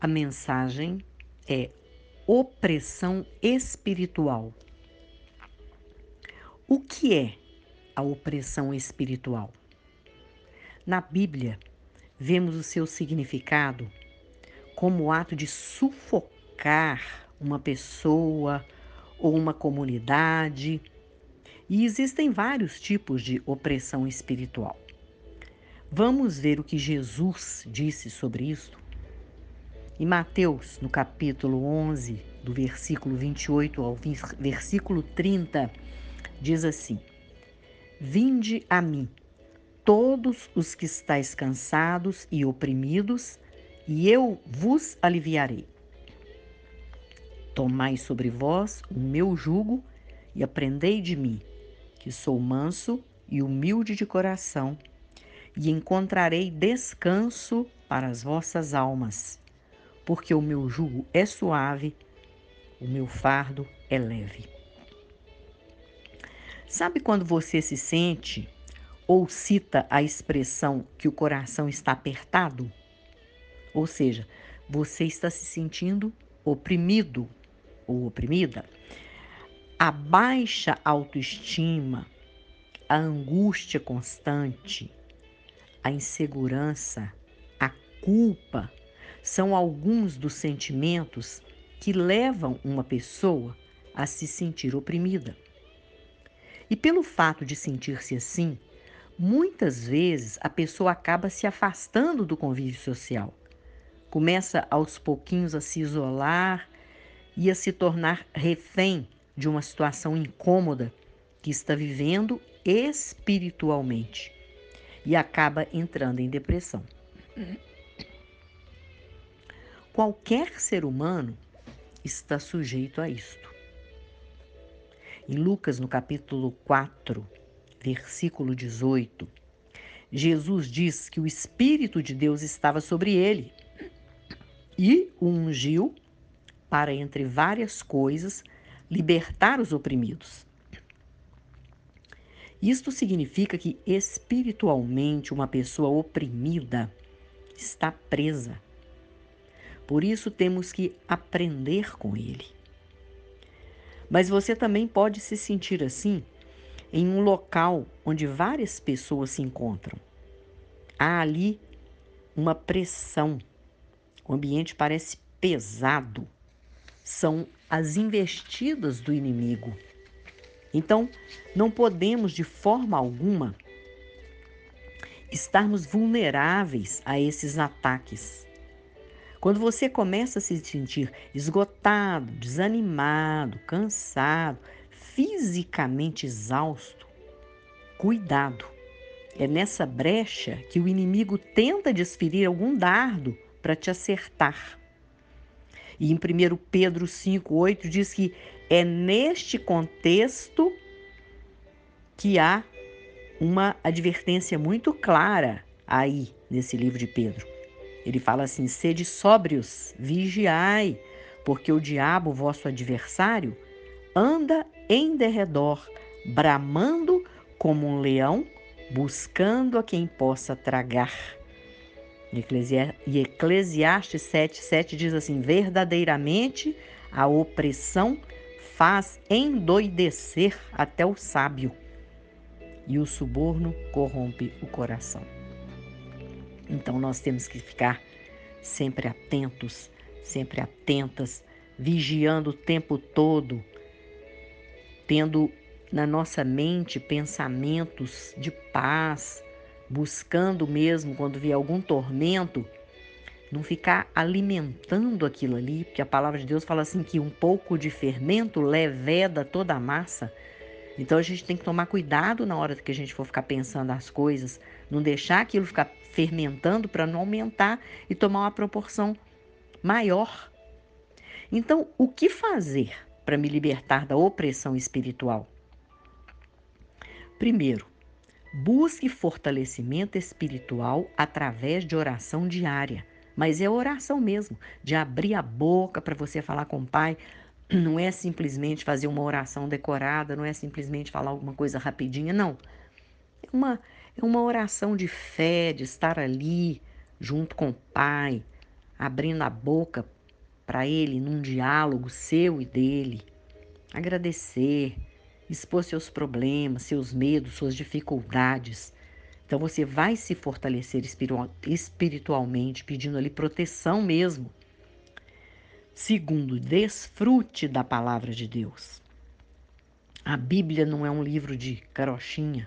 a mensagem é opressão espiritual. O que é a opressão espiritual? Na Bíblia, vemos o seu significado como o ato de sufocar uma pessoa ou uma comunidade. E existem vários tipos de opressão espiritual. Vamos ver o que Jesus disse sobre isso? Em Mateus, no capítulo 11, do versículo 28 ao versículo 30, diz assim: Vinde a mim, todos os que estáis cansados e oprimidos, e eu vos aliviarei. Tomai sobre vós o meu jugo e aprendei de mim, que sou manso e humilde de coração, e encontrarei descanso para as vossas almas, porque o meu jugo é suave, o meu fardo é leve. Sabe quando você se sente ou cita a expressão que o coração está apertado? Ou seja, você está se sentindo oprimido ou oprimida, a baixa autoestima, a angústia constante, a insegurança, a culpa são alguns dos sentimentos que levam uma pessoa a se sentir oprimida. E pelo fato de sentir-se assim, muitas vezes a pessoa acaba se afastando do convívio social. Começa aos pouquinhos a se isolar ia se tornar refém de uma situação incômoda que está vivendo espiritualmente e acaba entrando em depressão. Qualquer ser humano está sujeito a isto. Em Lucas, no capítulo 4, versículo 18, Jesus diz que o Espírito de Deus estava sobre ele e o ungiu para, entre várias coisas, libertar os oprimidos. Isto significa que espiritualmente uma pessoa oprimida está presa. Por isso temos que aprender com ele. Mas você também pode se sentir assim em um local onde várias pessoas se encontram. Há ali uma pressão. O ambiente parece pesado são as investidas do inimigo. Então, não podemos de forma alguma estarmos vulneráveis a esses ataques. Quando você começa a se sentir esgotado, desanimado, cansado, fisicamente exausto, cuidado. É nessa brecha que o inimigo tenta desferir algum dardo para te acertar. E em 1 Pedro 5,8 diz que é neste contexto que há uma advertência muito clara aí nesse livro de Pedro. Ele fala assim: sede sóbrios, vigiai, porque o diabo, vosso adversário, anda em derredor, bramando como um leão, buscando a quem possa tragar. E Eclesiastes 7, 7 diz assim: verdadeiramente a opressão faz endoidecer até o sábio, e o suborno corrompe o coração. Então nós temos que ficar sempre atentos, sempre atentas, vigiando o tempo todo, tendo na nossa mente pensamentos de paz, buscando mesmo quando vier algum tormento, não ficar alimentando aquilo ali, porque a palavra de Deus fala assim que um pouco de fermento leveda toda a massa. Então a gente tem que tomar cuidado na hora que a gente for ficar pensando as coisas, não deixar aquilo ficar fermentando para não aumentar e tomar uma proporção maior. Então, o que fazer para me libertar da opressão espiritual? Primeiro, Busque fortalecimento espiritual através de oração diária. Mas é oração mesmo, de abrir a boca para você falar com o Pai. Não é simplesmente fazer uma oração decorada, não é simplesmente falar alguma coisa rapidinha, não. É uma, é uma oração de fé, de estar ali junto com o Pai, abrindo a boca para Ele num diálogo seu e dele. Agradecer, expor seus problemas, seus medos, suas dificuldades. Então você vai se fortalecer espiritualmente, pedindo ali proteção mesmo. Segundo, desfrute da palavra de Deus. A Bíblia não é um livro de carochinha.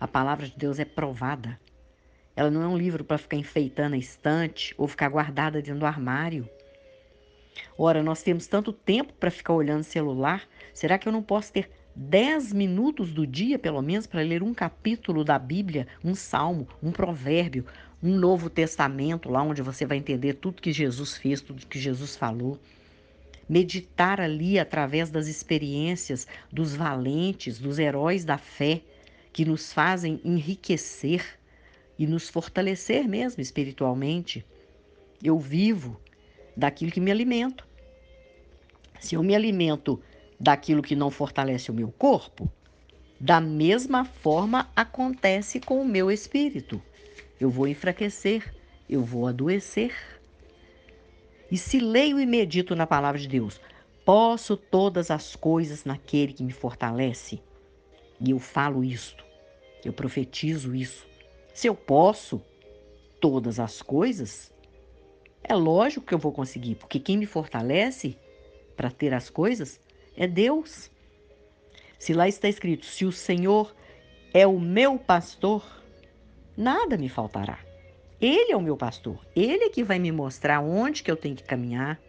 A palavra de Deus é provada. Ela não é um livro para ficar enfeitando a estante ou ficar guardada dentro do armário. Ora, nós temos tanto tempo para ficar olhando celular, será que eu não posso ter 10 minutos do dia, pelo menos, para ler um capítulo da Bíblia, um salmo, um provérbio, um Novo Testamento, lá onde você vai entender tudo que Jesus fez, tudo que Jesus falou? Meditar ali através das experiências dos valentes, dos heróis da fé, que nos fazem enriquecer e nos fortalecer mesmo espiritualmente. Eu vivo daquilo que me alimento. Se eu me alimento daquilo que não fortalece o meu corpo, da mesma forma acontece com o meu espírito. Eu vou enfraquecer, eu vou adoecer. E se leio e medito na palavra de Deus, posso todas as coisas naquele que me fortalece. E eu falo isto, eu profetizo isso. Se eu posso todas as coisas, é lógico que eu vou conseguir, porque quem me fortalece para ter as coisas é Deus. Se lá está escrito: se o Senhor é o meu pastor, nada me faltará. Ele é o meu pastor, ele é que vai me mostrar onde que eu tenho que caminhar.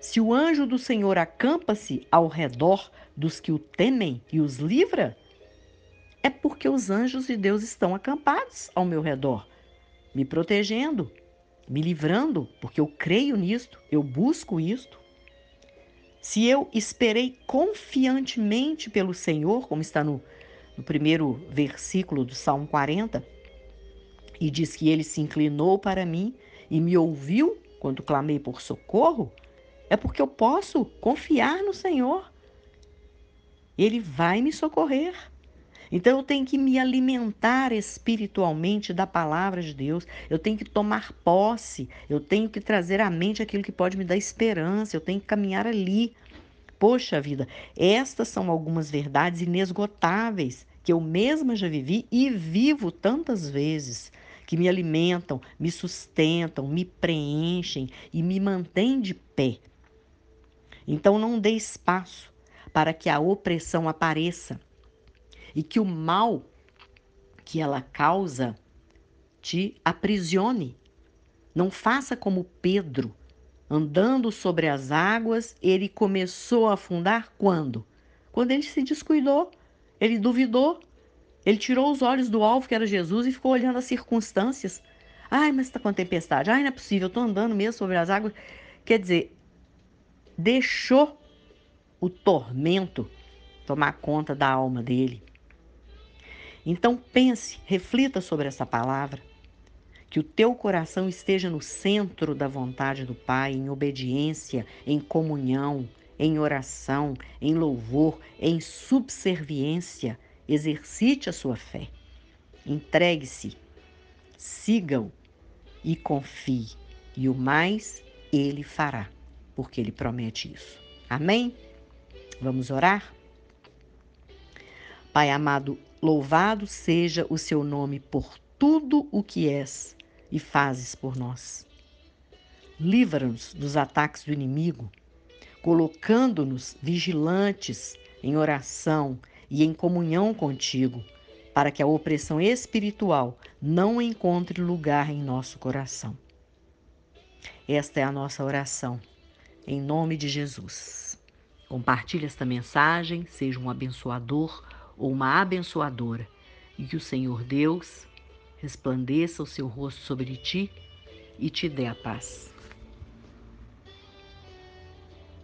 Se o anjo do Senhor acampa-se ao redor dos que o temem e os livra, é porque os anjos de Deus estão acampados ao meu redor, me protegendo, me livrando, porque eu creio nisto, eu busco isto. Se eu esperei confiantemente pelo Senhor, como está no, no primeiro versículo do Salmo 40, e diz que ele se inclinou para mim e me ouviu quando clamei por socorro, é porque eu posso confiar no Senhor. Ele vai me socorrer. Então eu tenho que me alimentar espiritualmente da palavra de Deus. Eu tenho que tomar posse. Eu tenho que trazer à mente aquilo que pode me dar esperança. Eu tenho que caminhar ali. Poxa vida, estas são algumas verdades inesgotáveis que eu mesma já vivi e vivo tantas vezes, que me alimentam, me sustentam, me preenchem e me mantêm de pé. Então não dê espaço para que a opressão apareça e que o mal que ela causa te aprisione. Não faça como Pedro, andando sobre as águas, ele começou a afundar quando? Quando ele se descuidou, ele duvidou, ele tirou os olhos do alvo que era Jesus e ficou olhando as circunstâncias. Ai, mas está com tempestade. Ai, não é possível, estou andando mesmo sobre as águas. Quer dizer, deixou o tormento tomar conta da alma dele. Então pense, reflita sobre essa palavra. Que o teu coração esteja no centro da vontade do Pai, em obediência, em comunhão, em oração, em louvor, em subserviência. Exercite a sua fé. Entregue-se, siga-o e confie. E o mais ele fará, porque ele promete isso. Amém? Vamos orar? Pai amado, Louvado seja o seu nome por tudo o que és e fazes por nós. Livra-nos dos ataques do inimigo, colocando-nos vigilantes em oração e em comunhão contigo, para que a opressão espiritual não encontre lugar em nosso coração. Esta é a nossa oração, em nome de Jesus. Compartilhe esta mensagem, seja um abençoador ou uma abençoadora, e que o Senhor Deus resplandeça o seu rosto sobre ti e te dê a paz.